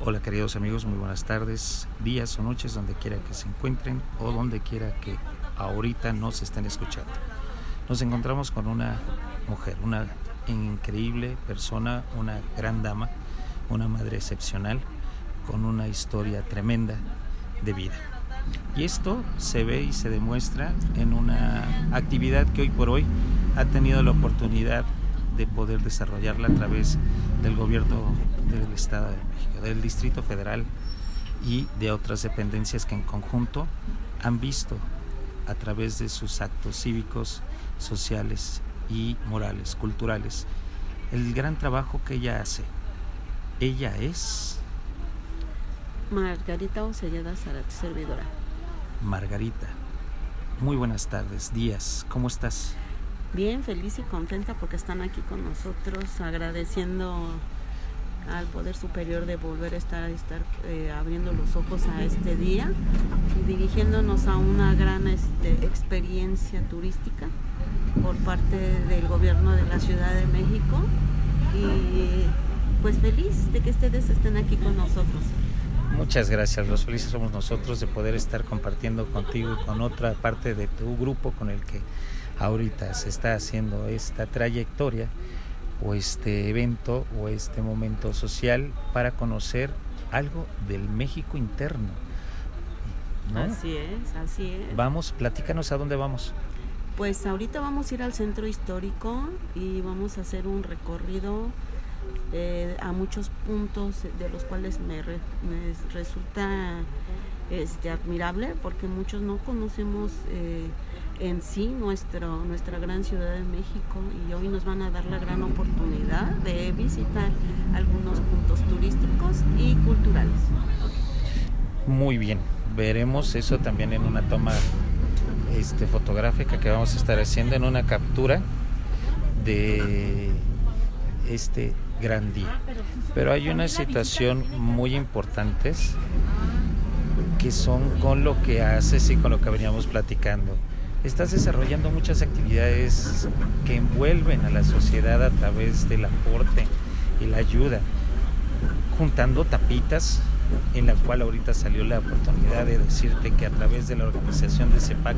Hola queridos amigos, muy buenas tardes, días o noches, donde quiera que se encuentren o donde quiera que ahorita nos estén escuchando. Nos encontramos con una mujer, una increíble persona, una gran dama, una madre excepcional, con una historia tremenda de vida. Y esto se ve y se demuestra en una actividad que hoy por hoy ha tenido la oportunidad de poder desarrollarla a través del gobierno del Estado de México, del Distrito Federal y de otras dependencias que en conjunto han visto a través de sus actos cívicos, sociales y morales, culturales, el gran trabajo que ella hace. Ella es Margarita Ocelleda Zarat, servidora. Margarita. Muy buenas tardes, días. ¿Cómo estás? Bien, feliz y contenta porque están aquí con nosotros, agradeciendo al Poder Superior de volver a estar, estar eh, abriendo los ojos a este día y dirigiéndonos a una gran este, experiencia turística por parte del gobierno de la Ciudad de México. Y pues feliz de que ustedes estén aquí con nosotros. Muchas gracias, los felices somos nosotros de poder estar compartiendo contigo y con otra parte de tu grupo con el que ahorita se está haciendo esta trayectoria o este evento o este momento social para conocer algo del México interno. ¿no? Así es, así es. Vamos, platícanos a dónde vamos. Pues ahorita vamos a ir al centro histórico y vamos a hacer un recorrido eh, a muchos puntos de los cuales me, me resulta este, admirable porque muchos no conocemos eh, en sí nuestro, nuestra gran Ciudad de México y hoy nos van a dar la gran oportunidad de visitar algunos puntos turísticos y culturales. Muy bien, veremos eso también en una toma este, fotográfica que vamos a estar haciendo en una captura de este gran día. Pero hay una situación muy importantes que son con lo que haces y con lo que veníamos platicando estás desarrollando muchas actividades que envuelven a la sociedad a través del aporte y la ayuda, juntando tapitas, en la cual ahorita salió la oportunidad de decirte que a través de la organización de CEPAC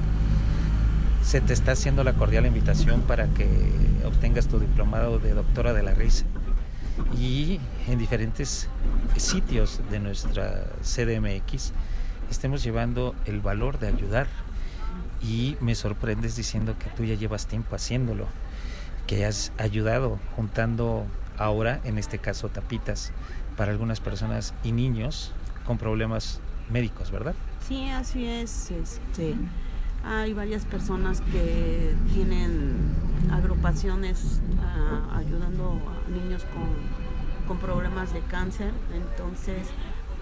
se te está haciendo la cordial invitación para que obtengas tu diplomado de doctora de la risa. Y en diferentes sitios de nuestra CDMX estemos llevando el valor de ayudar y me sorprendes diciendo que tú ya llevas tiempo haciéndolo, que has ayudado juntando ahora, en este caso, tapitas para algunas personas y niños con problemas médicos, ¿verdad? Sí, así es. Este, hay varias personas que tienen agrupaciones ah, ayudando a niños con, con problemas de cáncer, entonces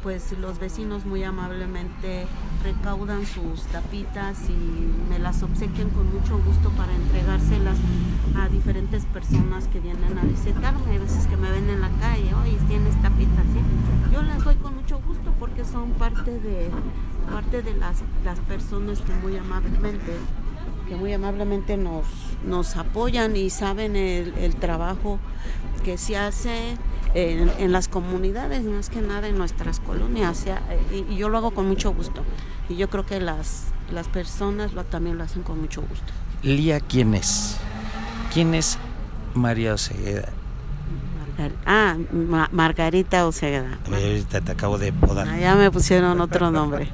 pues los vecinos muy amablemente recaudan sus tapitas y me las obsequian con mucho gusto para entregárselas a diferentes personas que vienen a visitarme. Hay veces que me ven en la calle, oye, tienes tapitas, ¿sí? Yo las doy con mucho gusto porque son parte de, parte de las, las personas que muy amablemente que muy amablemente nos, nos apoyan y saben el, el trabajo que se hace en, las comunidades, más que nada en nuestras colonias. y, yo lo hago con mucho gusto. Y yo creo que las, las personas lo, también lo hacen con mucho gusto. Lía, ¿quién es? ¿Quién es María Osegueda? ah, Margarita Osegueda. Ahorita te acabo de podar. Ah, ya me pusieron otro nombre.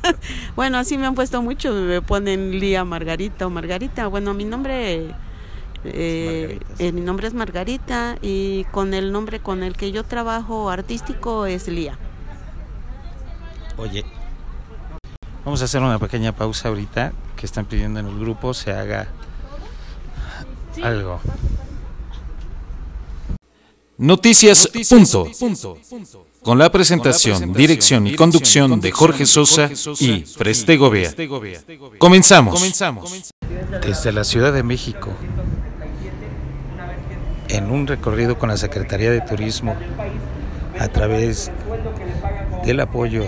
bueno, así me han puesto mucho, me ponen Lía Margarita o Margarita. Bueno, mi nombre eh, eh, mi nombre es Margarita y con el nombre con el que yo trabajo artístico es Lía. Oye, vamos a hacer una pequeña pausa ahorita que están pidiendo en el grupo se haga algo. Noticias, punto. Con la presentación, dirección y conducción de Jorge Sosa y Preste Gobea. Comenzamos. Desde la Ciudad de México en un recorrido con la Secretaría de Turismo a través del apoyo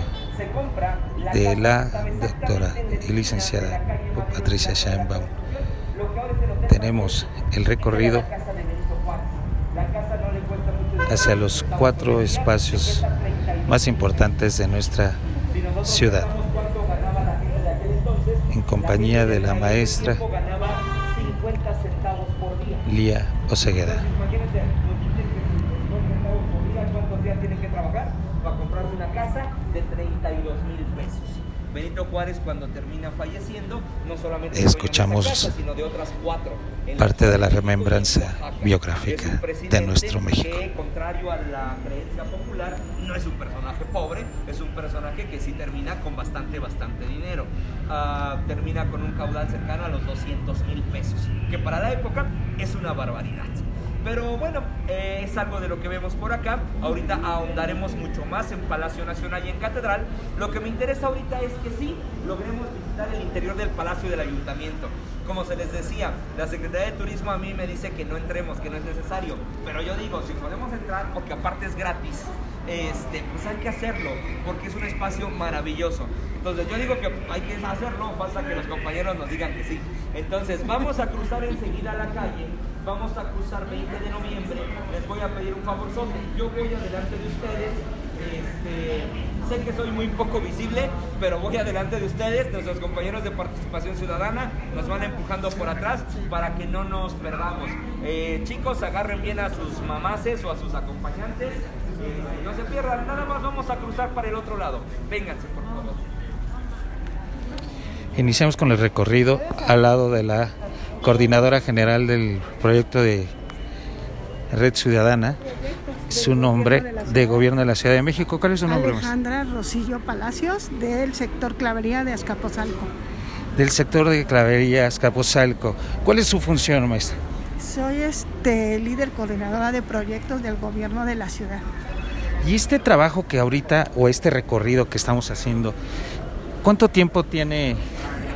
de la doctora y licenciada Patricia Scheinbaum. Tenemos el recorrido hacia los cuatro espacios más importantes de nuestra ciudad. En compañía de la maestra Osegueda. tienen que trabajar para comprarse una casa de 32 mil pesos. Benito Juárez cuando termina falleciendo, no solamente escuchamos casa, sino de otras cuatro, parte de la remembranza biográfica de nuestro México. Que, contrario a la creencia popular, no es un personaje pobre, es un personaje que sí termina con bastante, bastante dinero. Uh, termina con un caudal cercano a los 200 mil pesos, que para la época es una barbaridad. Pero bueno, eh, es algo de lo que vemos por acá. Ahorita ahondaremos mucho más en Palacio Nacional y en Catedral. Lo que me interesa ahorita es que sí, logremos visitar el interior del Palacio del Ayuntamiento. Como se les decía, la Secretaría de Turismo a mí me dice que no entremos, que no es necesario. Pero yo digo, si podemos entrar, porque aparte es gratis, este, pues hay que hacerlo, porque es un espacio maravilloso. Entonces yo digo que hay que hacerlo, falta que los compañeros nos digan que sí. Entonces vamos a cruzar enseguida la calle vamos a cruzar 20 de noviembre, les voy a pedir un favor, yo voy adelante de ustedes, este, sé que soy muy poco visible, pero voy adelante de ustedes, nuestros compañeros de participación ciudadana nos van empujando por atrás para que no nos perdamos. Eh, chicos, agarren bien a sus mamaces o a sus acompañantes, eh, no se pierdan, nada más vamos a cruzar para el otro lado, vénganse por favor. Iniciamos con el recorrido al lado de la coordinadora general del proyecto de Red Ciudadana, su nombre de gobierno de la Ciudad de México. ¿Cuál es su nombre? Alejandra Rosillo Palacios, del sector Clavería de Azcapotzalco. Del sector de Clavería Azcapotzalco. ¿Cuál es su función, maestra? Soy este líder coordinadora de proyectos del gobierno de la ciudad. Y este trabajo que ahorita, o este recorrido que estamos haciendo, ¿cuánto tiempo tiene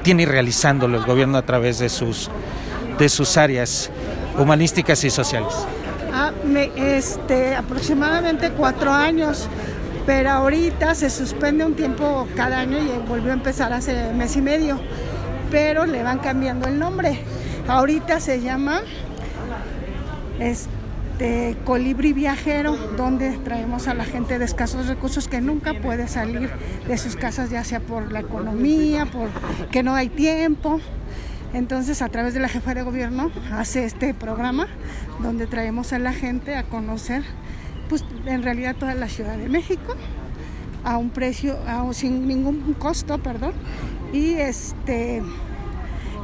tiene realizándolo el gobierno a través de sus, de sus áreas humanísticas y sociales? Ah, este, aproximadamente cuatro años, pero ahorita se suspende un tiempo cada año y volvió a empezar hace mes y medio, pero le van cambiando el nombre. Ahorita se llama este Colibri Viajero, donde traemos a la gente de escasos recursos que nunca puede salir de sus casas, ya sea por la economía, por que no hay tiempo. Entonces, a través de la jefa de gobierno hace este programa donde traemos a la gente a conocer, pues en realidad toda la Ciudad de México a un precio, sin ningún costo, perdón. Y este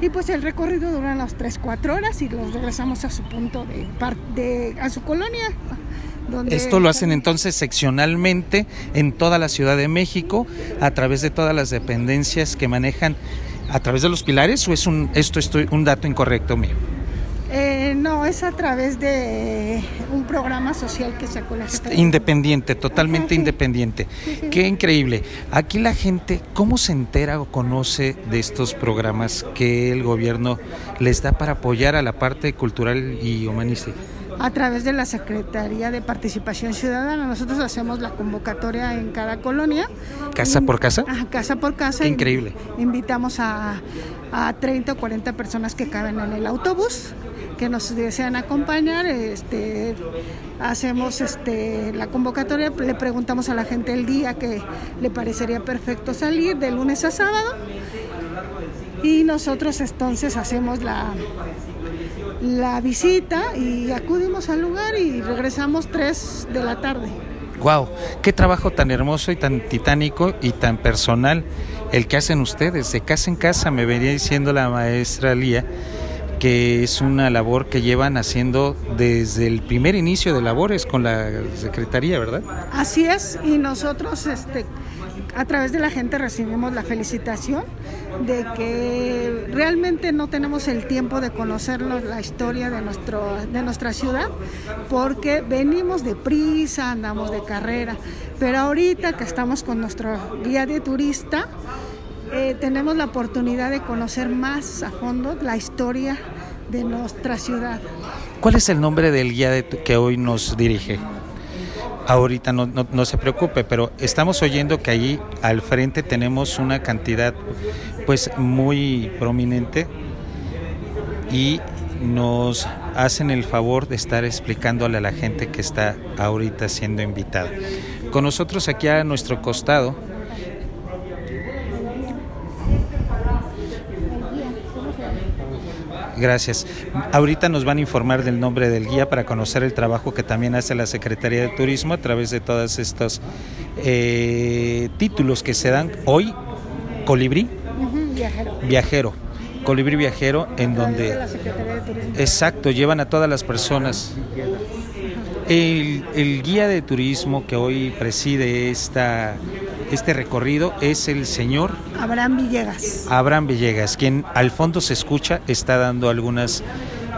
y pues el recorrido dura unas 3-4 horas y los regresamos a su punto de, de a su colonia. Esto lo hacen entonces seccionalmente en toda la Ciudad de México a través de todas las dependencias que manejan a través de los pilares o es un esto un dato incorrecto mío. Eh, no, es a través de un programa social que sacó la Independiente, totalmente independiente. Qué increíble. Aquí la gente, ¿cómo se entera o conoce de estos programas que el gobierno les da para apoyar a la parte cultural y humanística? A través de la Secretaría de Participación Ciudadana. Nosotros hacemos la convocatoria en cada colonia. ¿Casa por casa? casa por casa. increíble. Invitamos a, a 30 o 40 personas que caben en el autobús que nos desean acompañar, este, hacemos este, la convocatoria, le preguntamos a la gente el día que le parecería perfecto salir, de lunes a sábado, y nosotros entonces hacemos la, la visita y acudimos al lugar y regresamos 3 de la tarde. Wow, qué trabajo tan hermoso y tan titánico y tan personal el que hacen ustedes, de casa en casa, me venía diciendo la maestra Lía que es una labor que llevan haciendo desde el primer inicio de labores con la Secretaría, ¿verdad? Así es, y nosotros este, a través de la gente recibimos la felicitación de que realmente no tenemos el tiempo de conocer la historia de, nuestro, de nuestra ciudad porque venimos de prisa, andamos de carrera, pero ahorita que estamos con nuestro guía de turista, eh, tenemos la oportunidad de conocer más a fondo la historia de nuestra ciudad. ¿Cuál es el nombre del guía que hoy nos dirige? Ahorita no, no, se preocupe, pero estamos oyendo que allí al frente tenemos una cantidad pues muy prominente y nos hacen el favor de estar explicándole a la gente que está ahorita siendo invitada. Con nosotros aquí a nuestro costado Gracias. Ahorita nos van a informar del nombre del guía para conocer el trabajo que también hace la Secretaría de Turismo a través de todos estos eh, títulos que se dan hoy. Colibrí. viajero. Viajero. Colibrí Viajero, en donde... Exacto, llevan a todas las personas. El, el guía de turismo que hoy preside esta este recorrido es el señor Abraham Villegas. Abraham Villegas, quien al fondo se escucha, está dando algunas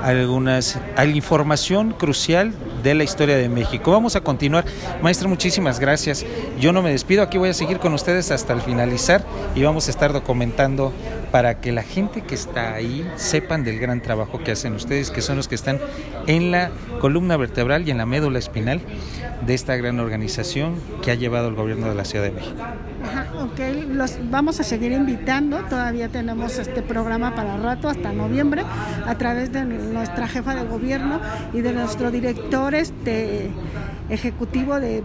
algunas información crucial de la historia de México. Vamos a continuar. Maestra, muchísimas gracias. Yo no me despido, aquí voy a seguir con ustedes hasta el finalizar y vamos a estar documentando para que la gente que está ahí sepan del gran trabajo que hacen ustedes, que son los que están en la columna vertebral y en la médula espinal de esta gran organización que ha llevado el gobierno de la Ciudad de México. Ajá, ok, los vamos a seguir invitando, todavía tenemos este programa para rato hasta noviembre a través de nuestra jefa de gobierno y de nuestro director este, ejecutivo de,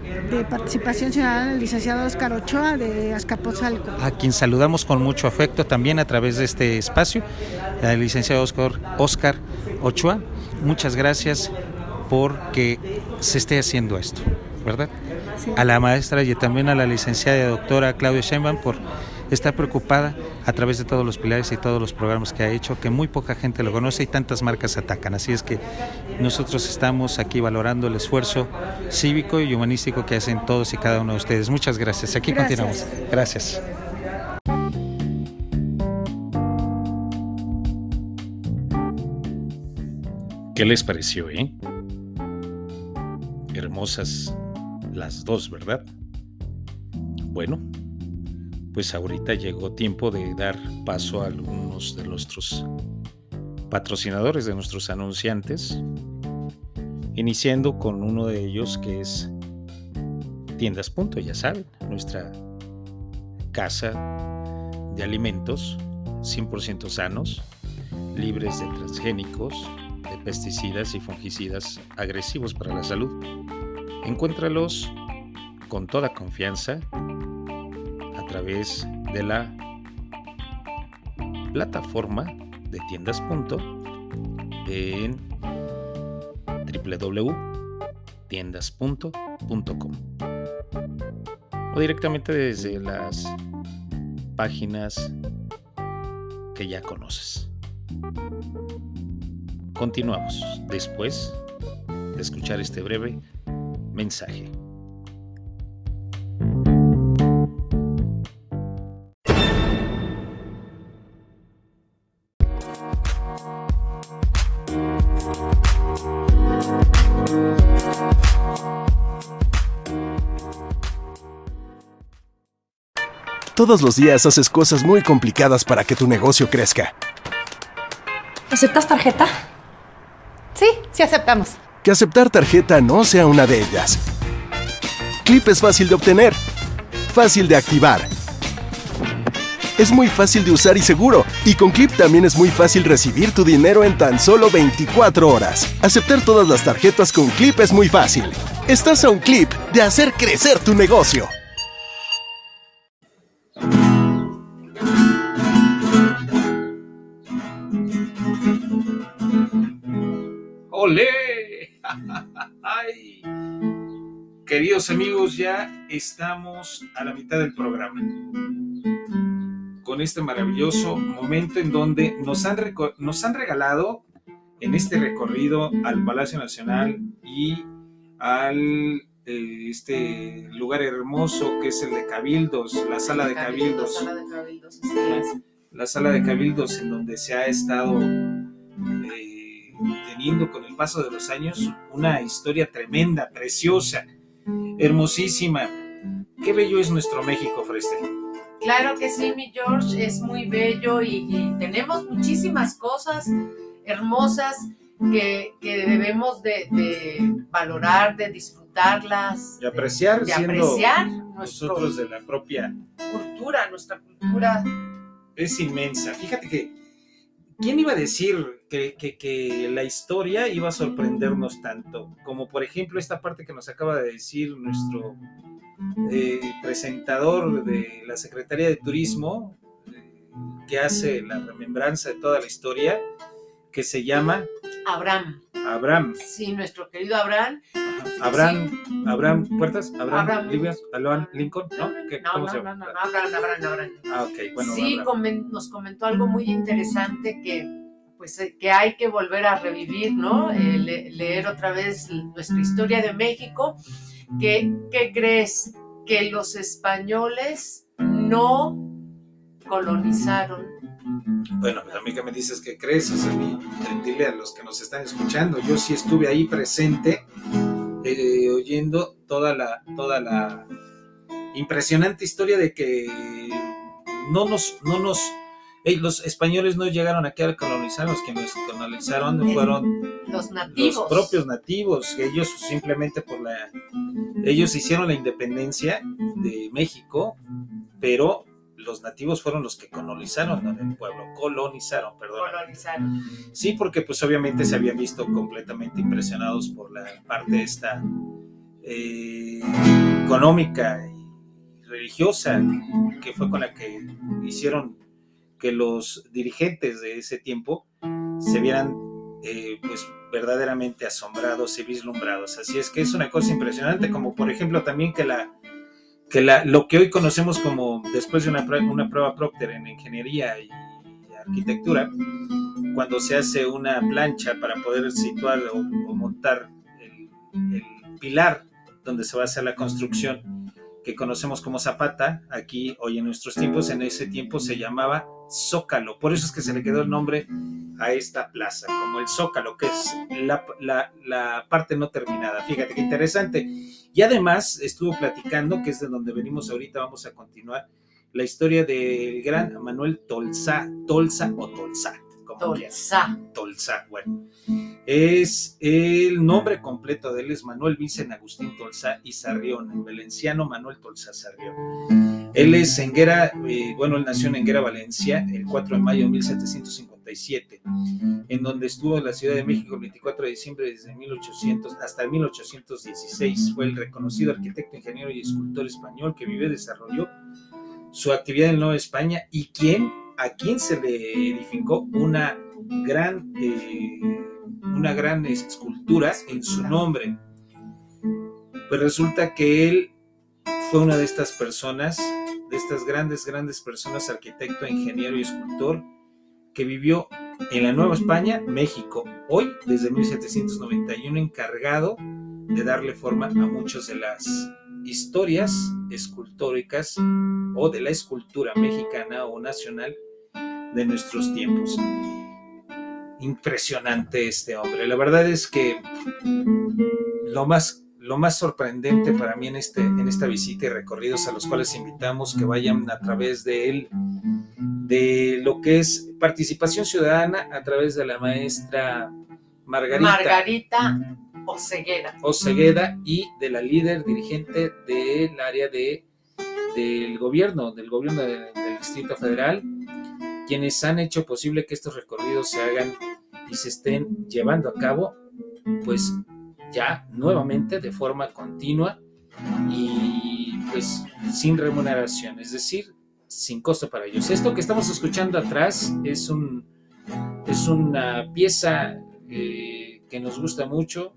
participación ciudadana, el licenciado Oscar Ochoa de Azcapotzalco. A quien saludamos con mucho afecto también a través de este espacio, al licenciado Oscar, Oscar Ochoa. Muchas gracias porque se esté haciendo esto, ¿verdad? A la maestra y también a la licenciada y doctora Claudia Sheinbaum por estar preocupada a través de todos los pilares y todos los programas que ha hecho, que muy poca gente lo conoce y tantas marcas atacan. Así es que nosotros estamos aquí valorando el esfuerzo cívico y humanístico que hacen todos y cada uno de ustedes. Muchas gracias. Aquí continuamos. Gracias. ¿Qué les pareció, eh? Hermosas las dos, ¿verdad? Bueno, pues ahorita llegó tiempo de dar paso a algunos de nuestros patrocinadores, de nuestros anunciantes, iniciando con uno de ellos que es Tiendas Punto, ya saben, nuestra casa de alimentos 100% sanos, libres de transgénicos, de pesticidas y fungicidas agresivos para la salud. Encuéntralos con toda confianza través de la plataforma de tiendas en www.tiendaspunto.com o directamente desde las páginas que ya conoces. Continuamos después de escuchar este breve mensaje. Todos los días haces cosas muy complicadas para que tu negocio crezca. ¿Aceptas tarjeta? Sí, sí aceptamos. Que aceptar tarjeta no sea una de ellas. Clip es fácil de obtener, fácil de activar. Es muy fácil de usar y seguro. Y con Clip también es muy fácil recibir tu dinero en tan solo 24 horas. Aceptar todas las tarjetas con Clip es muy fácil. Estás a un clip de hacer crecer tu negocio. Queridos amigos, ya estamos a la mitad del programa. Con este maravilloso momento en donde nos han, nos han regalado en este recorrido al Palacio Nacional y al eh, este lugar hermoso que es el de Cabildos, la sala de Cabildos. La sala de Cabildos, La sala de Cabildos en donde se ha estado eh, teniendo con el paso de los años una historia tremenda, preciosa hermosísima. Qué bello es nuestro México, Freste. Claro que sí, mi George, es muy bello y, tenemos muchísimas cosas hermosas que, debemos de, valorar, de disfrutarlas. De apreciar, de, apreciar nosotros de la propia cultura, nuestra cultura. Es inmensa. Fíjate que, ¿quién iba a decir que, que- que la historia iba a sorprendernos tanto, como por ejemplo esta parte que nos acaba de decir nuestro eh, presentador de la Secretaría de Turismo, eh, que hace la remembranza de toda la historia, que se llama Abraham, Abraham. sí, nuestro querido Abraham. Abraham, Abraham Puertas, Abraham, Abraham. Livias, Abraham Lincoln, ¿no? ¿Qué- No, cómo no, se no, llama? no, no, Abraham, Abraham, Abraham. Ah, ok, bueno, sí, comen- nos comentó algo muy interesante que pues eh, que hay que volver a revivir, ¿no? Eh, le- leer otra vez nuestra historia de México. ¿Qué, ¿Qué crees? Que los españoles no colonizaron. Bueno, pues a mí que me dices que crees, o sea, mi- dile a los que nos están escuchando, yo sí estuve ahí presente, eh, oyendo toda la, toda la impresionante historia de que no nos, no nos, los españoles no llegaron aquí a colonizar, los que nos colonizaron fueron Los nativos. los propios nativos, ellos simplemente por la, ellos hicieron la independencia de México, pero los nativos fueron los que colonizaron ¿no? el pueblo, colonizaron, perdón. colonizaron. Sí, porque pues obviamente se habían visto completamente impresionados por la parte esta eh, económica y religiosa que fue con la que hicieron que los dirigentes de ese tiempo se vieran eh, pues verdaderamente asombrados y vislumbrados. Así es que es una cosa impresionante, como por ejemplo también que la que la, lo que hoy conocemos como después de una, prue- una prueba Procter en ingeniería y arquitectura, cuando se hace una plancha para poder situar o, o montar el, el pilar donde se va a hacer la construcción que conocemos como Zapata, aquí hoy en nuestros tiempos, en ese tiempo se llamaba Zócalo, por eso es que se le quedó el nombre a esta plaza, como el Zócalo, que es la, la- la parte no terminada. Fíjate qué interesante. Y además estuvo platicando, que es de donde venimos ahorita, vamos a continuar, la historia del gran Manuel Tolsa, Tolsa o Tolsa. Tolsa. Tolsa, bueno. Es el nombre completo de él es Manuel Vicen Agustín Tolsa y Sarrión, en valenciano Manuel Tolsa Sarrión. Él es Enguera, eh, bueno, él nació en Enguera, Valencia, el 4 de mayo de 1757, en donde estuvo en la Ciudad de México el 24 de diciembre desde 1800 hasta 1816. Fue el reconocido arquitecto, ingeniero y escultor español que vivió y desarrolló su actividad en Nueva España y quien, a quien se le edificó una gran, eh, una gran escultura en su nombre. Pues resulta que él fue una de estas personas, de estas grandes, grandes personas, arquitecto, ingeniero y escultor, que vivió en la Nueva España, México, hoy desde 1791 encargado de darle forma a muchas de las historias escultóricas o de la escultura mexicana o nacional de nuestros tiempos. Impresionante este hombre. La verdad es que lo más, lo más sorprendente para mí en, este, en esta visita y recorridos a los cuales invitamos que vayan a través de él, de lo que es participación ciudadana a través de la maestra Margarita, Margarita Oceguera. Ocegueda y de la líder dirigente del área de, del gobierno, del gobierno de- del Distrito Federal, quienes han hecho posible que estos recorridos se hagan y se estén llevando a cabo, pues ya nuevamente de forma continua y pues sin remuneración, es decir, sin costo para ellos. Esto que estamos escuchando atrás es un es una pieza eh, que nos gusta mucho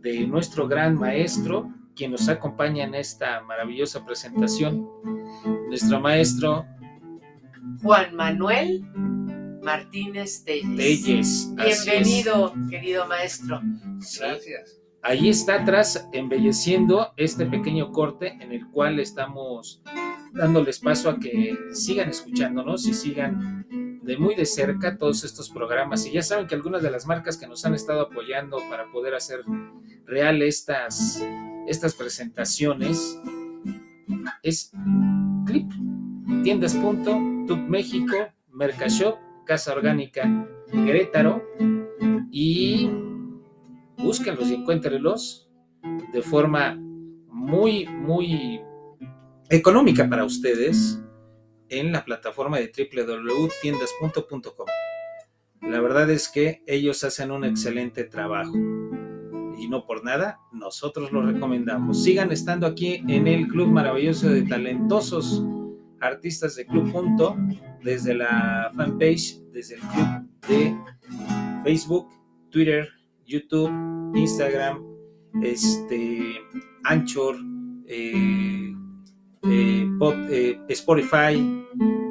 de nuestro gran maestro, quien nos acompaña en esta maravillosa presentación, nuestro maestro Juan Manuel Martínez Telles. Telles. Es. Bienvenido, querido maestro. Sí. Ahí está atrás embelleciendo este pequeño corte en el cual estamos dándoles paso a que sigan escuchándonos y sigan de muy de cerca todos estos programas. Y ya saben que algunas de las marcas que nos han estado apoyando para poder hacer real estas, estas presentaciones es Clip, Tiendas.tub México, Mercashop, Casa Orgánica Querétaro y búsquenlos y encuéntrenlos de forma muy, muy económica para ustedes en la plataforma de www.tiendas.com. La verdad es que ellos hacen un excelente trabajo. Y no por nada, nosotros lo recomendamos. Sigan estando aquí en el Club Maravilloso de Talentosos Artistas de Club Punto, desde la fanpage, desde el club de Facebook, Twitter, YouTube, Instagram, este, Anchor, eh, eh, eh, Spotify,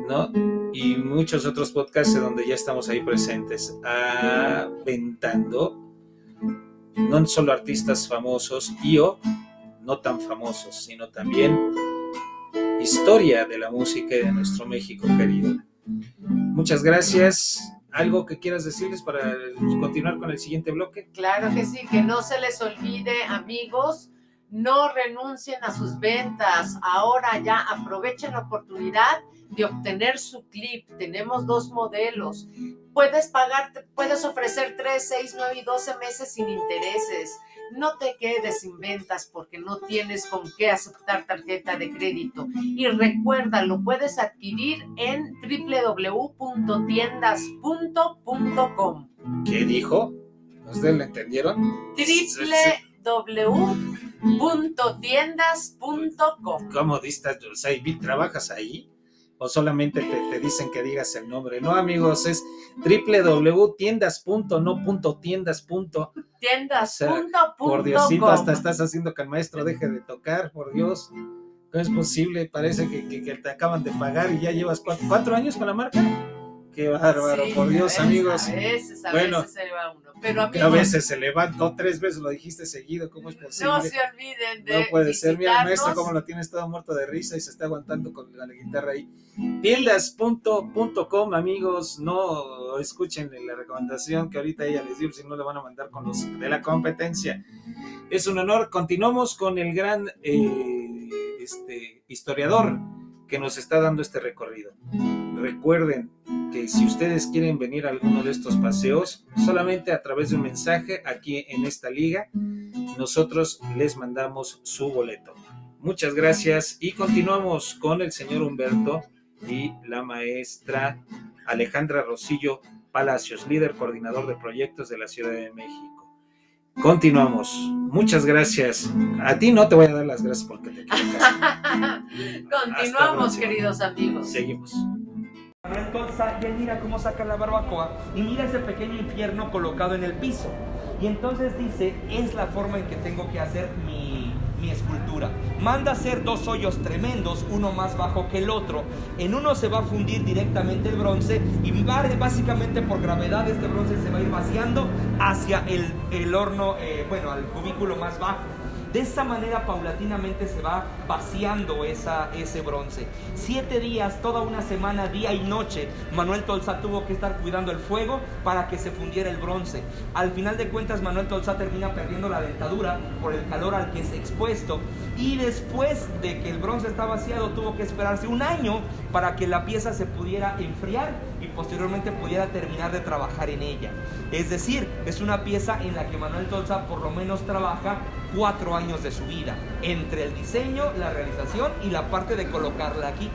¿no? Y muchos otros podcasts donde ya estamos ahí presentes, aventando no solo artistas famosos y o no tan famosos, sino también historia de la música de nuestro México querido. Muchas gracias. ¿Algo que quieras decirles para continuar con el siguiente bloque? Claro que sí, que no se les olvide, amigos, no renuncien a sus ventas. Ahora ya aprovechen la oportunidad de obtener su clip. Tenemos dos modelos. Puedes pagar, puedes ofrecer 3, 6, 9 y 12 meses sin intereses. No te quedes sin ventas porque no tienes con qué aceptar tarjeta de crédito. Y recuerda, lo puedes adquirir en www.tiendas.com. ¿Qué dijo? ¿Ustedes lo entendieron? www.tiendas.com. ¿Cómo distas? ¿Trabajas ahí? ¿O solamente te, dicen que digas el nombre? No, amigos, es www.tiendas.no.tiendas. Tiendas. por Diosito, hasta estás haciendo que el maestro deje de tocar, por Dios. ¿Cómo es posible? Parece que, que, te acaban de pagar y ya llevas cuatro años con la marca. Qué bárbaro, por Dios, amigos. A veces, a bueno, veces se va uno. Pero a veces se levantó tres veces, lo dijiste seguido, ¿cómo es posible? No se olviden de. No puede ser, mira, maestro, cómo lo tienes todo muerto de risa y se está aguantando con la guitarra ahí. Tiendas.com, amigos, no escuchen la recomendación que ahorita ella les dio, si no le van a mandar con los de la competencia. Es un honor. Continuamos con el gran eh, este, historiador que nos está dando este recorrido. Recuerden que si ustedes quieren venir a alguno de estos paseos, solamente a través de un mensaje aquí en esta liga, nosotros les mandamos su boleto. Muchas gracias y continuamos con el señor Humberto y la maestra Alejandra Rosillo Palacios, líder coordinador de proyectos de la Ciudad de México. Continuamos. Muchas gracias. A ti no te voy a dar las gracias porque te Continuamos, queridos amigos. Seguimos. Manuel Tolsa, y él mira cómo saca la barbacoa y mira ese pequeño infierno colocado en el piso. Y entonces dice, es la forma en que tengo que hacer mi, mi escultura. Manda hacer dos hoyos tremendos, uno más bajo que el otro. En uno se va a fundir directamente el bronce y básicamente por gravedad este bronce se va a ir vaciando hacia el, el horno, eh, bueno, al cubículo más bajo. De esa manera paulatinamente se va vaciando ese bronce. Siete días, toda una semana, día y noche, Manuel Tolsa tuvo que estar cuidando el fuego para que se fundiera el bronce. Al final de cuentas, Manuel Tolsa termina perdiendo la dentadura por el calor al que es expuesto. Y después de que el bronce está vaciado, tuvo que esperarse un año para que la pieza se pudiera enfriar y posteriormente pudiera terminar de trabajar en ella. Es decir, es una pieza en la que Manuel Tolsa por lo menos trabaja cuatro años de su vida, entre el diseño, la realización y la parte de colocarla aquí.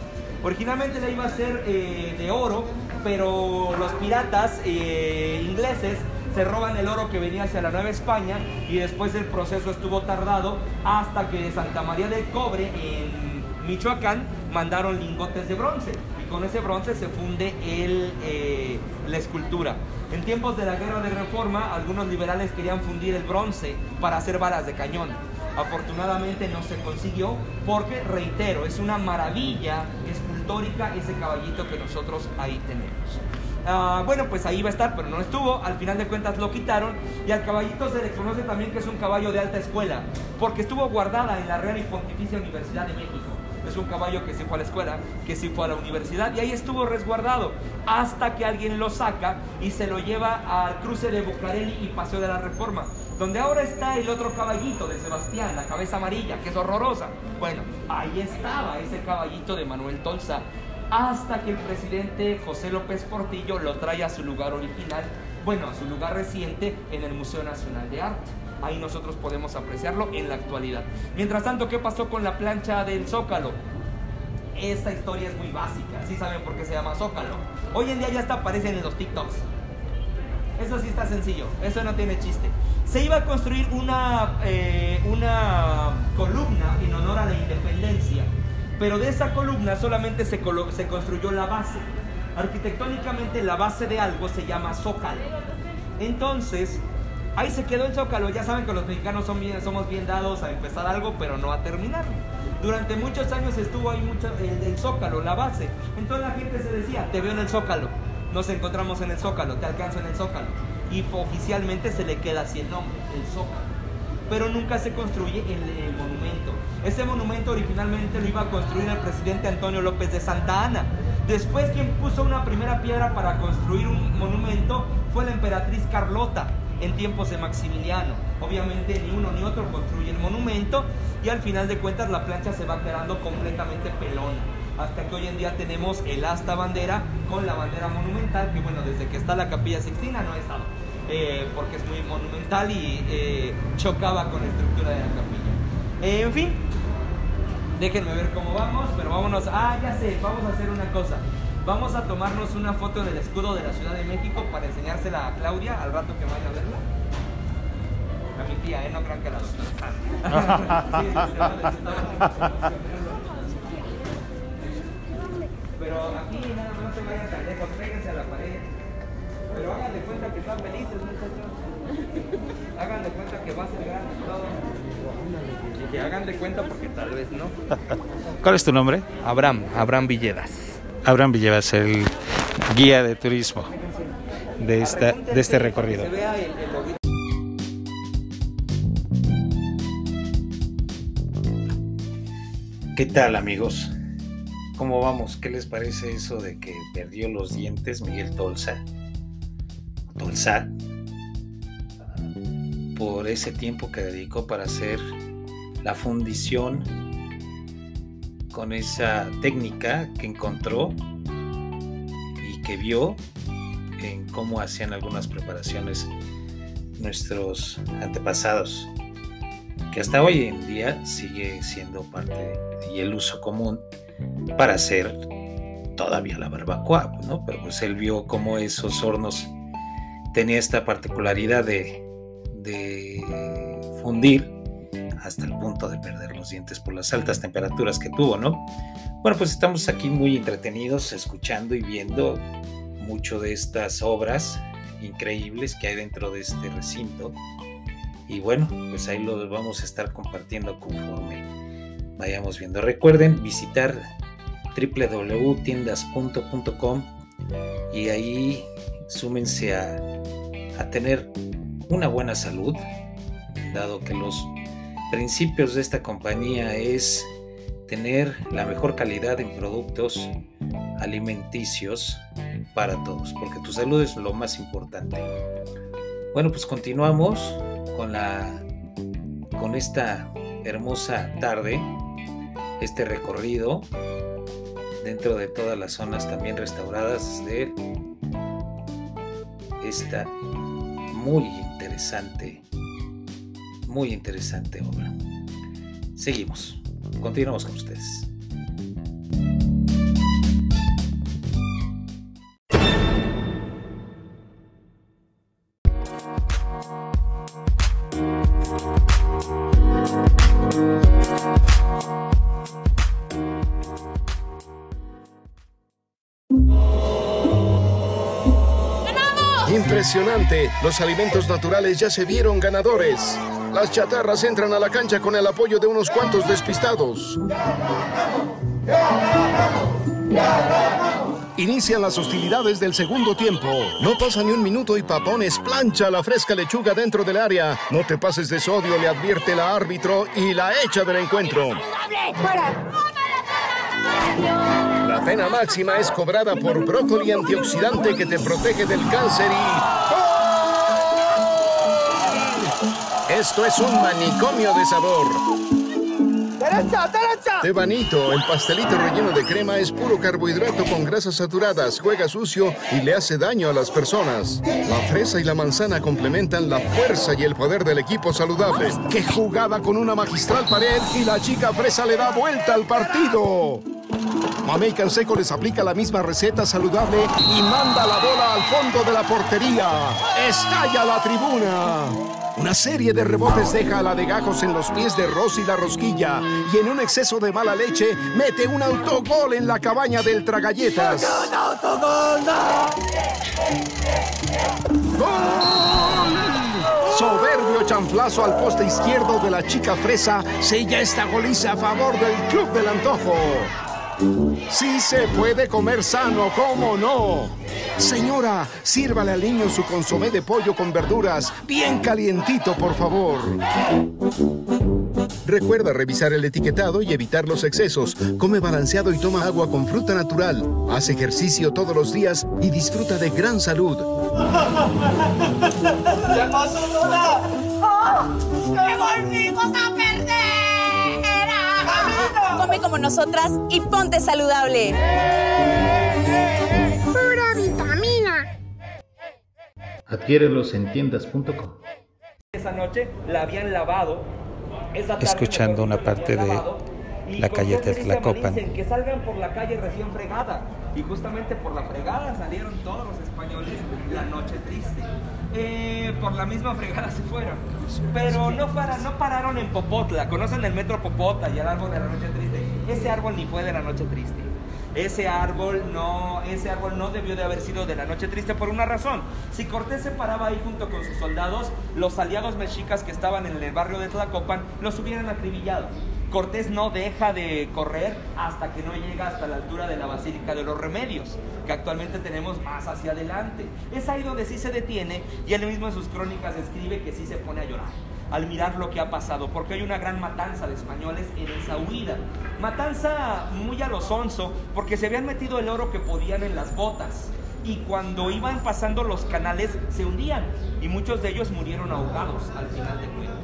Originalmente la iba a ser eh, de oro, pero los piratas eh, ingleses se roban el oro que venía hacia la Nueva España y después el proceso estuvo tardado hasta que Santa María del Cobre en Michoacán mandaron lingotes de bronce y con ese bronce se funde eh, la escultura. En tiempos de la guerra de reforma, algunos liberales querían fundir el bronce para hacer balas de cañón. Afortunadamente no se consiguió porque, reitero, es una maravilla escultórica ese caballito que nosotros ahí tenemos. Ah, bueno, pues ahí va a estar, pero no estuvo. Al final de cuentas lo quitaron. Y al caballito se le conoce también que es un caballo de alta escuela, porque estuvo guardada en la Real y Pontificia Universidad de México. Es un caballo que sí fue a la escuela, que sí fue a la universidad y ahí estuvo resguardado hasta que alguien lo saca y se lo lleva al cruce de Bucareli y Paseo de la Reforma, donde ahora está el otro caballito de Sebastián, la cabeza amarilla, que es horrorosa. Bueno, ahí estaba ese caballito de Manuel Tolsa hasta que el presidente José López Portillo lo trae a su lugar original, bueno, a su lugar reciente en el Museo Nacional de Arte. Ahí nosotros podemos apreciarlo en la actualidad. Mientras tanto, ¿qué pasó con la plancha del Zócalo? Esta historia es muy básica, ¿sí saben por qué se llama Zócalo? Hoy en día ya hasta aparecen en los TikToks. Eso sí está sencillo, eso no tiene chiste. Se iba a construir una, eh, una columna en honor a la independencia, pero de esa columna solamente se, se construyó la base. Arquitectónicamente la base de algo se llama zócalo. Entonces, ahí se quedó el zócalo. Ya saben que los mexicanos somos bien dados a empezar algo, pero no a terminarlo. Durante muchos años estuvo ahí el, el zócalo, la base. Entonces la gente se decía, te veo en el zócalo nos encontramos en el Zócalo, te alcanzo en el Zócalo. Y oficialmente se le queda así el nombre, el Zócalo. Pero nunca se construye el, monumento. Ese monumento originalmente lo iba a construir el presidente Antonio López de Santa Ana. Después quien puso una primera piedra para construir un monumento fue la emperatriz Carlota en tiempos de Maximiliano. Obviamente ni uno ni otro construye el monumento y al final de cuentas la plancha se va quedando completamente pelona hasta que hoy en día tenemos el asta bandera con la bandera monumental, que bueno, desde que está la capilla Sixtina no ha estado, eh, porque es muy monumental y eh, chocaba con la estructura de la capilla. Eh, en fin, déjenme ver cómo vamos, pero vámonos, ah, ya sé, vamos a hacer una cosa. Vamos a tomarnos una foto del escudo de la Ciudad de México para enseñársela a Claudia al rato que vaya a verla. A mi tía, ¿eh? No crean que la doctora. pero aquí nada más se vayan tan lejos, péguense a la pared. Pero hagan de cuenta que están felices, muchachos. Hagan de cuenta que va a ser grande todo. Y que hagan de cuenta porque tal vez no. ¿Cuál es tu nombre? Abraham, Abraham Villedas. Abraham Villedas, el guía de turismo de, esta, de este recorrido. ¿Qué tal amigos? ¿Cómo vamos? ¿Qué les parece eso de que perdió los dientes Miguel Tolsa? Tolsa por ese tiempo que dedicó para hacer la fundición con esa técnica que encontró y que vio en cómo hacían algunas preparaciones nuestros antepasados, que hasta hoy en día sigue siendo parte y el uso común para hacer todavía la barbacoa, ¿no? Pero pues él vio cómo esos hornos tenía esta particularidad de, fundir hasta el punto de perder los dientes por las altas temperaturas que tuvo, ¿no? Bueno, pues estamos aquí muy entretenidos escuchando y viendo mucho de estas obras increíbles que hay dentro de este recinto. Y bueno, pues ahí lo vamos a estar compartiendo conforme vayamos viendo. Recuerden visitar www.tiendas.com y ahí súmense a, a tener una buena salud, dado que los principios de esta compañía es tener la mejor calidad en productos alimenticios para todos, porque tu salud es lo más importante. Bueno, pues continuamos con la con esta hermosa tarde, este recorrido dentro de todas las zonas también restauradas de esta muy interesante, muy interesante obra. Seguimos, continuamos con ustedes. Impresionante, los alimentos naturales ya se vieron ganadores. Las chatarras entran a la cancha con el apoyo de unos cuantos despistados. Inician las hostilidades del segundo tiempo. No pasa ni un minuto y Papones plancha la fresca lechuga dentro del área. No te pases de sodio, le advierte la árbitro y la echa del encuentro. La pena máxima es cobrada por brócoli antioxidante que te protege del cáncer y... Esto es un manicomio de sabor. ¡Derecha, derecha! Tebanito, el pastelito relleno de crema es puro carbohidrato con grasas saturadas, juega sucio y le hace daño a las personas. La fresa y la manzana complementan la fuerza y el poder del equipo saludable. ¡Qué jugada con una magistral pared y la chica fresa le da vuelta al partido! Mamey Canseco les aplica la misma receta saludable y manda la bola al fondo de la portería. ¡Estalla la tribuna! Una serie de rebotes deja a la de gajos en los pies de Rosy la rosquilla y en un exceso de mala leche mete un autogol en la cabaña del Tragalletas. ¡Un autogol! ¡Gol! Soberbio chanflazo al poste izquierdo de la chica fresa sella esta goliza a favor del Club del Antojo. Sí se puede comer sano, ¿cómo no? Señora, sírvale al niño su consomé de pollo con verduras, bien calientito, por favor. Recuerda revisar el etiquetado y evitar los excesos. Come balanceado y toma agua con fruta natural. Haz ejercicio todos los días y disfruta de gran salud. ¿Qué pasó, Lola? ¡Que volvimos a perder! Come como nosotras y ponte saludable. Pura vitamina. Adquiérelos en tiendas.com. Esa noche la habían lavado. Esa tarde Escuchando una parte de lavado, la calle Cortés Tlacopan. dicen que salgan por la calle recién fregada. Y justamente por la fregada salieron todos los españoles la noche triste. Eh, por la misma fregada se fueron. Pero no, para, no pararon en Popotla. ¿Conocen el metro Popotla y el árbol de la noche triste? Ese árbol ni fue de la noche triste. Ese árbol no, ese árbol no debió de haber sido de la noche triste por una razón. Si Cortés se paraba ahí junto con sus soldados, los aliados mexicas que estaban en el barrio de Tlacopan los hubieran acribillado. Cortés no deja de correr hasta que no llega hasta la altura de la Basílica de los Remedios, que actualmente tenemos más hacia adelante. Es ahí donde sí se detiene y él mismo en sus crónicas escribe que sí se pone a llorar al mirar lo que ha pasado, porque hay una gran matanza de españoles en esa huida. Matanza muy a lo sonso, porque se habían metido el oro que podían en las botas. Y cuando iban pasando los canales se hundían y muchos de ellos murieron ahogados al final de cuentas.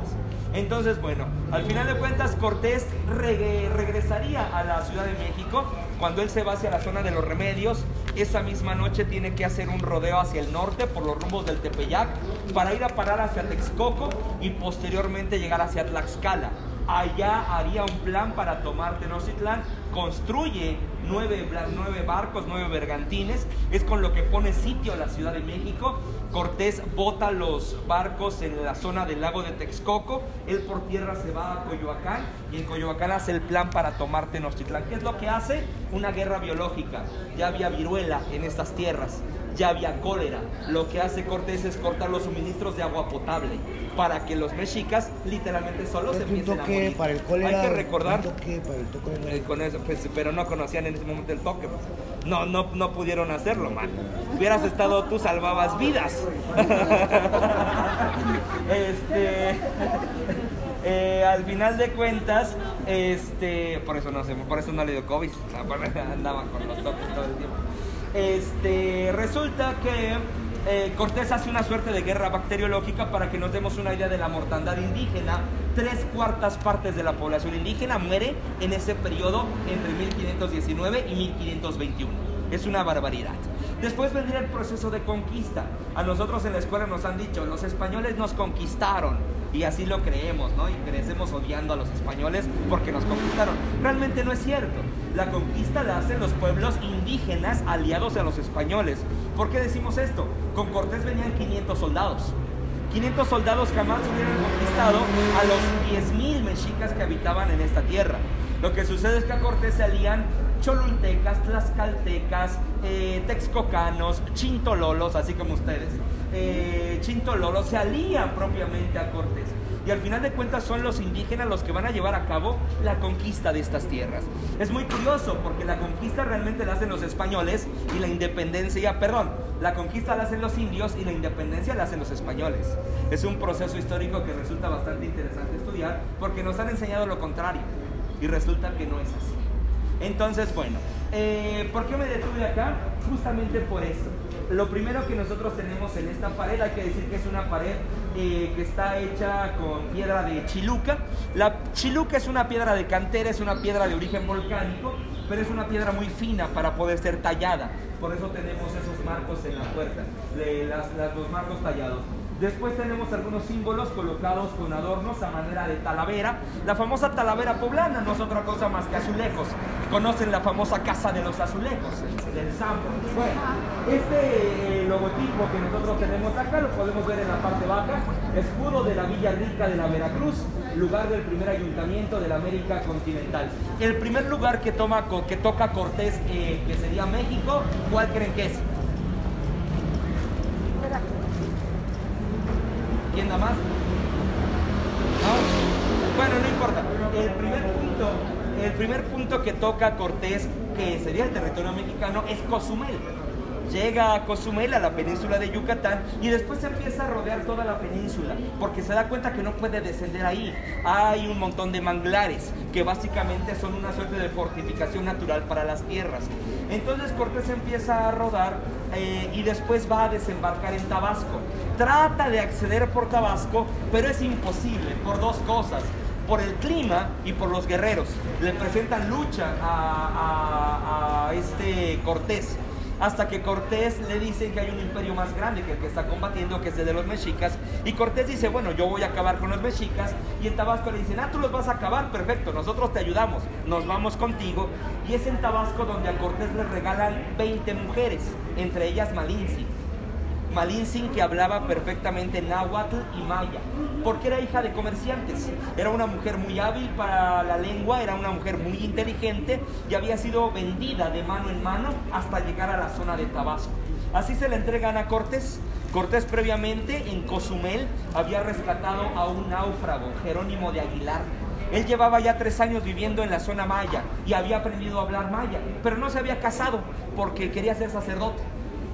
Entonces, bueno, al final de cuentas Cortés regre- regresaría a la Ciudad de México cuando él se va hacia la zona de los remedios. Esa misma noche tiene que hacer un rodeo hacia el norte por los rumbos del Tepeyac para ir a parar hacia Texcoco y posteriormente llegar hacia Tlaxcala. Allá haría un plan para tomar Tenochtitlán, construye nueve, nueve barcos, nueve bergantines, es con lo que pone sitio a la Ciudad de México. Cortés bota los barcos en la zona del lago de Texcoco, él por tierra se va a Coyoacán y en Coyoacán hace el plan para tomar Tenochtitlán. ¿Qué es lo que hace? Una guerra biológica. Ya había viruela en estas tierras, ya había cólera. Lo que hace Cortés es cortar los suministros de agua potable para que los mexicas literalmente solos se empiecen a morir. para el cólera, Hay que recordar un toque para el toque de- eh, con eso, pues, pero no conocían en ese momento el toque. No, no, no pudieron hacerlo, man. Hubieras estado tú, salvabas vidas. este, eh, al final de cuentas, este, por eso no sé, por eso no le dio COVID. Andaba con los toques todo el tiempo. Este, resulta que eh, Cortés hace una suerte de guerra bacteriológica para que nos demos una idea de la mortandad indígena. Tres cuartas partes de la población indígena muere en ese periodo entre 1519 y 1521. Es una barbaridad. Después vendría el proceso de conquista. A nosotros en la escuela nos han dicho, los españoles nos conquistaron. Y así lo creemos, ¿no? Y crecemos odiando a los españoles porque nos conquistaron. Realmente no es cierto. La conquista la hacen los pueblos indígenas aliados a los españoles. ¿Por qué decimos esto? Con Cortés venían 500 soldados. 500 soldados jamás hubieran conquistado a los 10.000 mexicas que habitaban en esta tierra. Lo que sucede es que a Cortés se alían cholultecas, tlaxcaltecas, eh, texcocanos, chintololos, así como ustedes. Eh, chintololos se alían propiamente a Cortés. Y al final de cuentas son los indígenas los que van a llevar a cabo la conquista de estas tierras. Es muy curioso porque la conquista realmente la hacen los españoles y la independencia, perdón, la conquista la hacen los indios y la independencia la hacen los españoles. Es un proceso histórico que resulta bastante interesante estudiar porque nos han enseñado lo contrario y resulta que no es así. Entonces, bueno, eh, ¿por qué me detuve acá? Justamente por eso. Lo primero que nosotros tenemos en esta pared, hay que decir que es una pared eh, que está hecha con piedra de chiluca. La chiluca es una piedra de cantera, es una piedra de origen volcánico, pero es una piedra muy fina para poder ser tallada. Por eso tenemos esos marcos en la puerta, las- las- los marcos tallados. Después tenemos algunos símbolos colocados con adornos a manera de talavera. La famosa talavera poblana no es otra cosa más que azulejos. Conocen la famosa Casa de los Azulejos, del Sambo. Bueno, este eh, logotipo que nosotros tenemos acá lo podemos ver en la parte baja. Escudo de la Villa Rica de la Veracruz, lugar del primer ayuntamiento de la América continental. El primer lugar que, toma, que toca Cortés, eh, que sería México, ¿cuál creen que es? ¿Quién nada más? ¿No? Bueno, no importa. El primer punto, el primer punto que toca Cortés, que sería el territorio mexicano, es Cozumel. Llega a Cozumel, a la península de Yucatán, y después empieza a rodear toda la península, porque se da cuenta que no puede descender ahí. Hay un montón de manglares, que básicamente son una suerte de fortificación natural para las tierras. Entonces Cortés empieza a rodar eh, y después va a desembarcar en Tabasco. Trata de acceder por Tabasco, pero es imposible por dos cosas. Por el clima y por los guerreros. Le presentan lucha a, a este Cortés hasta que Cortés le dice que hay un imperio más grande que el que está combatiendo, que es el de los mexicas, y Cortés dice, bueno, yo voy a acabar con los mexicas, y en Tabasco le dicen, ah, tú los vas a acabar, perfecto, nosotros te ayudamos, nos vamos contigo, y es en Tabasco donde a Cortés le regalan 20 mujeres, entre ellas Malinci. Malintzin que hablaba perfectamente náhuatl y maya, porque era hija de comerciantes. Era una mujer muy hábil para la lengua, era una mujer muy inteligente y había sido vendida de mano en mano hasta llegar a la zona de Tabasco. Así se le entregan a Cortés. Cortés previamente en Cozumel había rescatado a un náufrago, Jerónimo de Aguilar. Él llevaba ya tres años viviendo en la zona maya y había aprendido a hablar maya, pero no se había casado porque quería ser sacerdote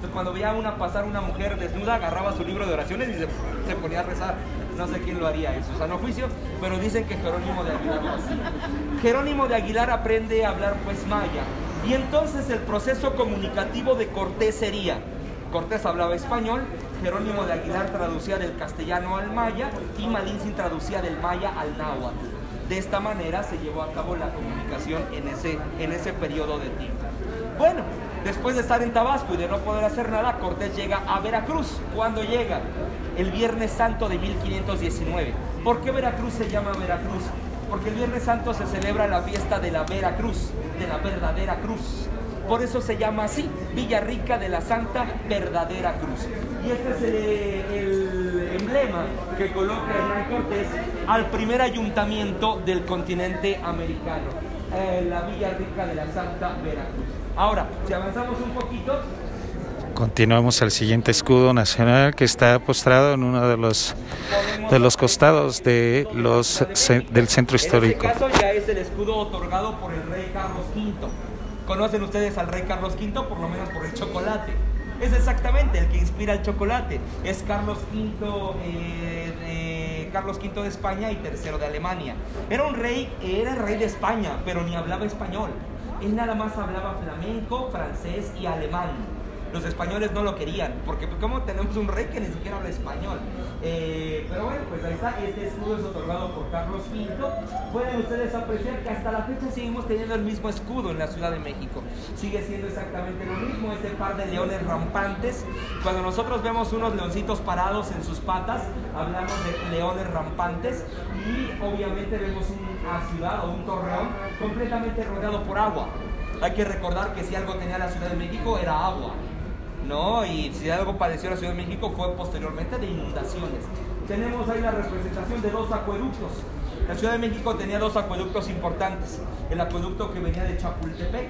cuando veía una pasar una mujer desnuda, agarraba su libro de oraciones y se, ponía a rezar. No sé quién lo haría en su sano juicio, pero dicen que Jerónimo de Aguilar Jerónimo de Aguilar aprende a hablar pues maya. Y entonces el proceso comunicativo de Cortés sería, Cortés hablaba español, Jerónimo de Aguilar traducía del castellano al maya y Malintzin traducía del maya al náhuatl. De esta manera se llevó a cabo la comunicación en ese, en ese periodo de tiempo. Bueno, Después de estar en Tabasco y de no poder hacer nada, Cortés llega a Veracruz. ¿Cuándo llega? El Viernes Santo de 1519. ¿Por qué Veracruz se llama Veracruz? Porque el Viernes Santo se celebra la fiesta de la Veracruz, de la verdadera cruz. Por eso se llama así, Villa Rica de la Santa Verdadera Cruz. Y este es el, emblema que coloca Hernán Cortés al primer ayuntamiento del continente americano, eh, la Villa Rica de la Santa Veracruz. Ahora, si avanzamos un poquito, Continuamos al siguiente escudo nacional que está postrado en uno de los de los costados de los del centro histórico. En este caso ya es el escudo otorgado por el rey Carlos V. ¿Conocen ustedes al rey Carlos V? Por lo menos por el chocolate. Es exactamente el que inspira el chocolate. Es Carlos V eh, de Carlos V de España y tercero de Alemania. Era un rey, era el rey de España, pero ni hablaba español él nada más hablaba flamenco, francés y alemán. Los españoles no lo querían, porque pues, como tenemos un rey que ni siquiera habla español. Eh, pero bueno, pues ahí está, este escudo es otorgado por Carlos V. Pueden ustedes apreciar que hasta la fecha seguimos teniendo el mismo escudo en la Ciudad de México. Sigue siendo exactamente lo mismo, este par de leones rampantes. Cuando nosotros vemos unos leoncitos parados en sus patas, hablamos de leones rampantes y obviamente vemos una ciudad o un torreón completamente rodeado por agua. Hay que recordar que si algo tenía la Ciudad de México era agua. ¿No? Y si algo padeció la Ciudad de México fue posteriormente de inundaciones. Tenemos ahí la representación de dos acueductos. La Ciudad de México tenía dos acueductos importantes. El acueducto que venía de Chapultepec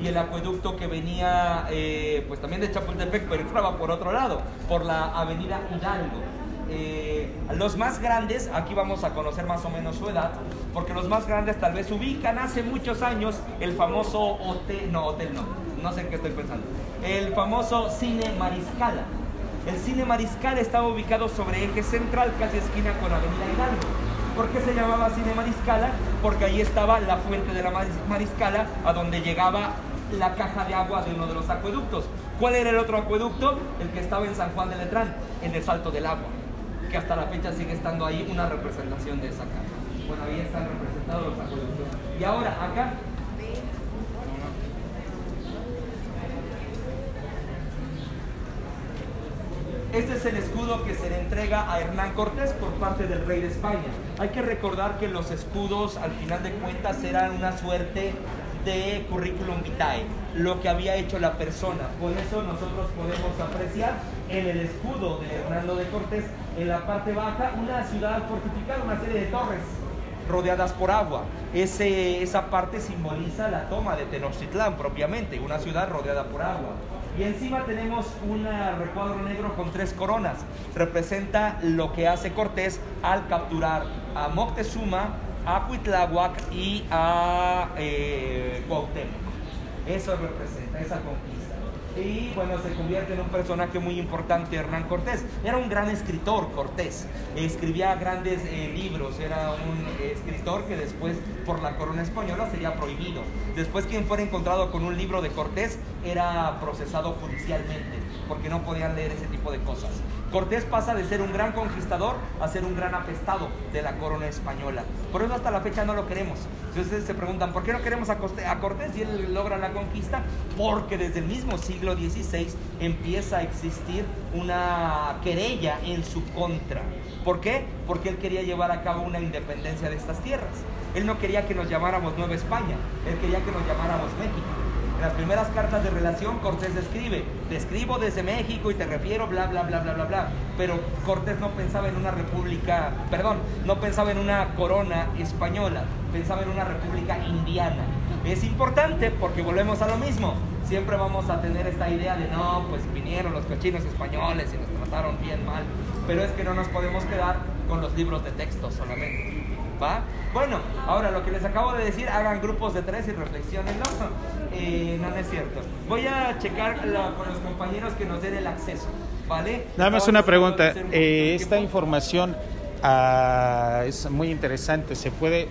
y el acueducto que venía eh, pues también de Chapultepec, pero entraba por otro lado, por la avenida Hidalgo. Eh, los más grandes, aquí vamos a conocer más o menos su edad, porque los más grandes tal vez ubican hace muchos años el famoso hotel, no, hotel no, no sé en qué estoy pensando, el famoso cine Mariscala. El cine Mariscala estaba ubicado sobre eje central, casi esquina con Avenida Hidalgo. ¿Por qué se llamaba cine Mariscala? Porque ahí estaba la fuente de la Mariscala, a donde llegaba la caja de agua de uno de los acueductos. ¿Cuál era el otro acueducto? El que estaba en San Juan de Letrán, en el Salto del Agua, que hasta la fecha sigue estando ahí una representación de esa caja. Bueno, ahí están representados los acueductos. Y ahora, acá Este es el escudo que se le entrega a Hernán Cortés por parte del rey de España. Hay que recordar que los escudos, al final de cuentas, eran una suerte de currículum vitae, lo que había hecho la persona. Por eso nosotros podemos apreciar en el escudo de Hernando de Cortés, en la parte baja, una ciudad fortificada, una serie de torres rodeadas por agua. Ese, esa parte simboliza la toma de Tenochtitlán propiamente, una ciudad rodeada por agua. Y encima tenemos un recuadro negro con tres coronas. Representa lo que hace Cortés al capturar a Moctezuma, a Cuitláhuac y a eh, Cuauhtémoc. Eso representa esa conquista y bueno, se convierte en un personaje muy importante Hernán Cortés. Era un gran escritor Cortés, escribía grandes eh, libros, era un escritor que después por la corona española sería prohibido. Después quien fuera encontrado con un libro de Cortés era procesado judicialmente porque no podían leer ese tipo de cosas. Cortés pasa de ser un gran conquistador a ser un gran apestado de la corona española. Por eso hasta la fecha no lo queremos. Si ustedes se preguntan, ¿por qué no queremos a Cortés y él logra la conquista? Porque desde el mismo siglo XVI empieza a existir una querella en su contra. ¿Por qué? Porque él quería llevar a cabo una independencia de estas tierras. Él no quería que nos llamáramos Nueva España, él quería que nos llamáramos México. Las primeras cartas de relación Cortés escribe, te escribo desde México y te refiero bla bla bla bla bla bla. Pero Cortés no pensaba en una república, perdón, no pensaba en una corona española, pensaba en una república indiana. Es importante porque volvemos a lo mismo. Siempre vamos a tener esta idea de no, pues vinieron los cochinos españoles y nos trataron bien mal. Pero es que no nos podemos quedar con los libros de texto solamente. ¿Va? Bueno, ahora lo que les acabo de decir, hagan grupos de tres y reflexionen, eh, no, no es cierto. Voy a checar con los compañeros que nos den el acceso, ¿vale? Nada más una pregunta. Eh, esta información ah, es muy interesante. ¿Se puede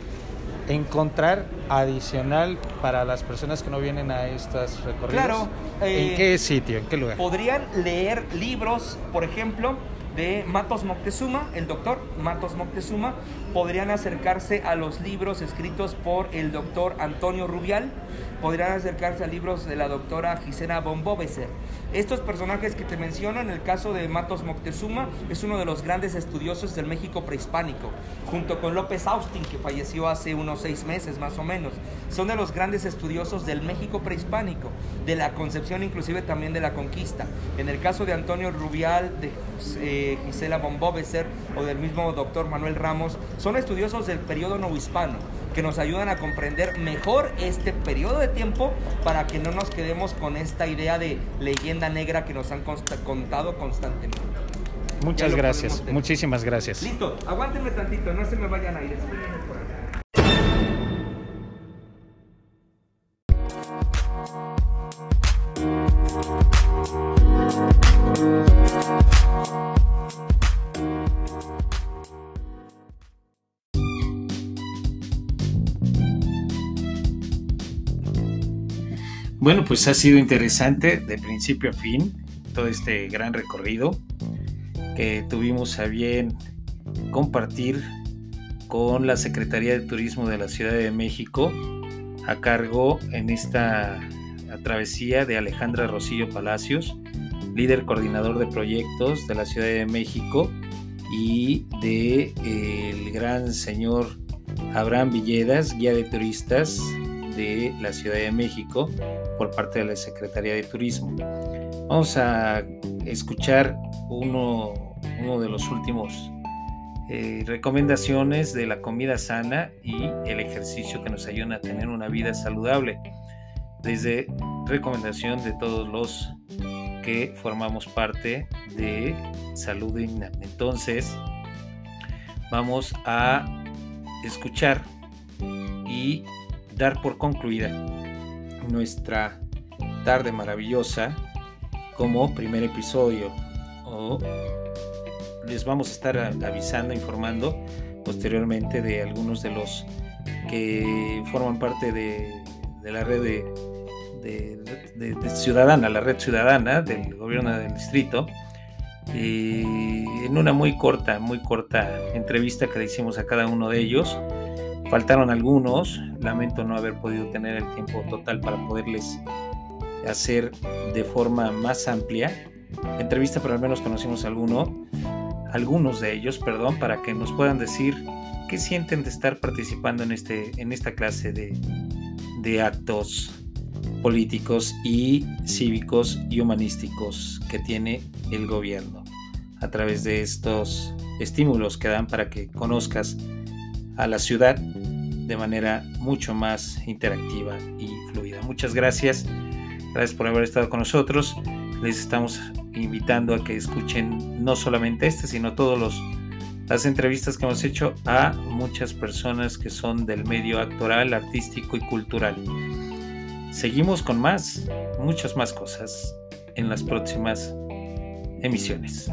encontrar adicional para las personas que no vienen a estas recorridos? Claro. ¿En eh, qué sitio? ¿En qué lugar? Podrían leer libros, por ejemplo, de Matos Moctezuma, el doctor Matos Moctezuma, podrían acercarse a los libros escritos por el doctor Antonio Rubial, podrían acercarse a libros de la doctora Gisela Bomboveser. Estos personajes que te menciono, en el caso de Matos Moctezuma, es uno de los grandes estudiosos del México prehispánico, junto con López Austin, que falleció hace unos seis meses más o menos. Son de los grandes estudiosos del México prehispánico, de la concepción inclusive también de la conquista. En el caso de Antonio Rubial, de eh, Gisela Bomboveser o del mismo doctor Manuel Ramos, son estudiosos del periodo novohispano que nos ayudan a comprender mejor este periodo de tiempo para que no nos quedemos con esta idea de leyenda negra que nos han contado constantemente. Muchas gracias, muchísimas gracias. Listo, aguántenme tantito, no se me vayan a ir, Bueno, pues ha sido interesante de principio a fin todo este gran recorrido que tuvimos a bien compartir con la Secretaría de Turismo de la Ciudad de México a cargo en esta travesía de Alejandra Rosillo Palacios, líder coordinador de proyectos de la Ciudad de México y de eh, el gran señor Abraham Villedas, guía de turistas de la Ciudad de México por parte de la Secretaría de Turismo. Vamos a escuchar uno, uno de los últimos eh, recomendaciones de la comida sana y el ejercicio que nos ayudan a tener una vida saludable. Desde recomendación de todos los que formamos parte de Salud Digna. Entonces, vamos a escuchar y dar por concluida nuestra tarde maravillosa como primer episodio. Les vamos a estar avisando, informando posteriormente de algunos de los que forman parte de, la red de, ciudadana, la red ciudadana del gobierno del distrito, y en una muy corta, muy corta entrevista que le hicimos a cada uno de ellos, Faltaron algunos, lamento no haber podido tener el tiempo total para poderles hacer de forma más amplia. Entrevista, pero al menos conocimos alguno, algunos de ellos, perdón, para que nos puedan decir qué sienten de estar participando en, este, en esta clase de, de actos políticos y cívicos y humanísticos que tiene el gobierno a través de estos estímulos que dan para que conozcas a la ciudad de manera mucho más interactiva y fluida. Muchas gracias. Gracias por haber estado con nosotros. Les estamos invitando a que escuchen no solamente este, sino todos los las entrevistas que hemos hecho a muchas personas que son del medio actoral, artístico y cultural. Seguimos con más, muchas más cosas en las próximas emisiones.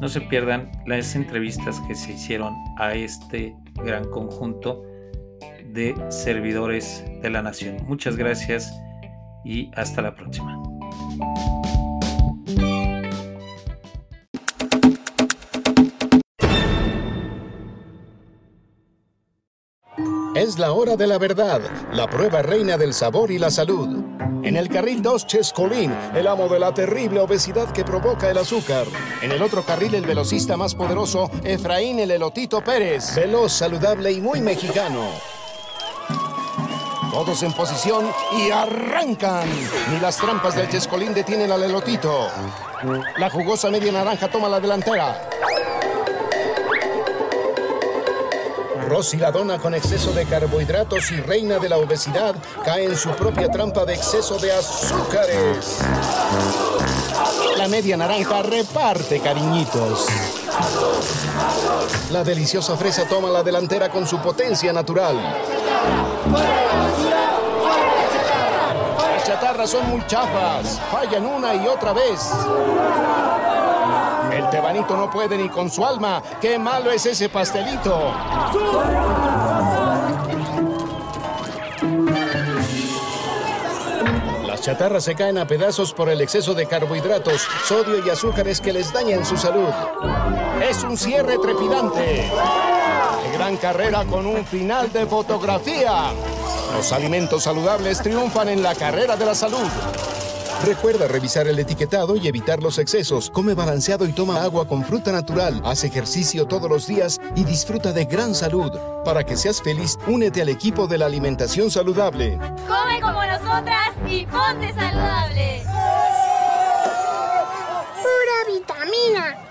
No se pierdan las entrevistas que se hicieron a este gran conjunto de servidores de la nación. Muchas gracias y hasta la próxima. Es la hora de la verdad, la prueba reina del sabor y la salud. En el carril 2, Chescolín, el amo de la terrible obesidad que provoca el azúcar. En el otro carril, el velocista más poderoso, Efraín el Elotito Pérez. Veloz, saludable y muy mexicano. Todos en posición y arrancan. Ni las trampas del Chescolín detienen al Elotito. La jugosa media naranja toma la delantera. Rosy la dona con exceso de carbohidratos y reina de la obesidad cae en su propia trampa de exceso de azúcares. La media naranja reparte cariñitos. La deliciosa fresa toma la delantera con su potencia natural. Las chatarras son muy chafas, fallan una y otra vez. Tebanito no puede ni con su alma. ¡Qué malo es ese pastelito! Las chatarras se caen a pedazos por el exceso de carbohidratos, sodio y azúcares que les dañan su salud. Es un cierre trepidante. De gran carrera con un final de fotografía. Los alimentos saludables triunfan en la carrera de la salud. Recuerda revisar el etiquetado y evitar los excesos. Come balanceado y toma agua con fruta natural. Haz ejercicio todos los días y disfruta de gran salud. Para que seas feliz, únete al equipo de la alimentación saludable. Come como nosotras y ponte saludable. Pura vitamina.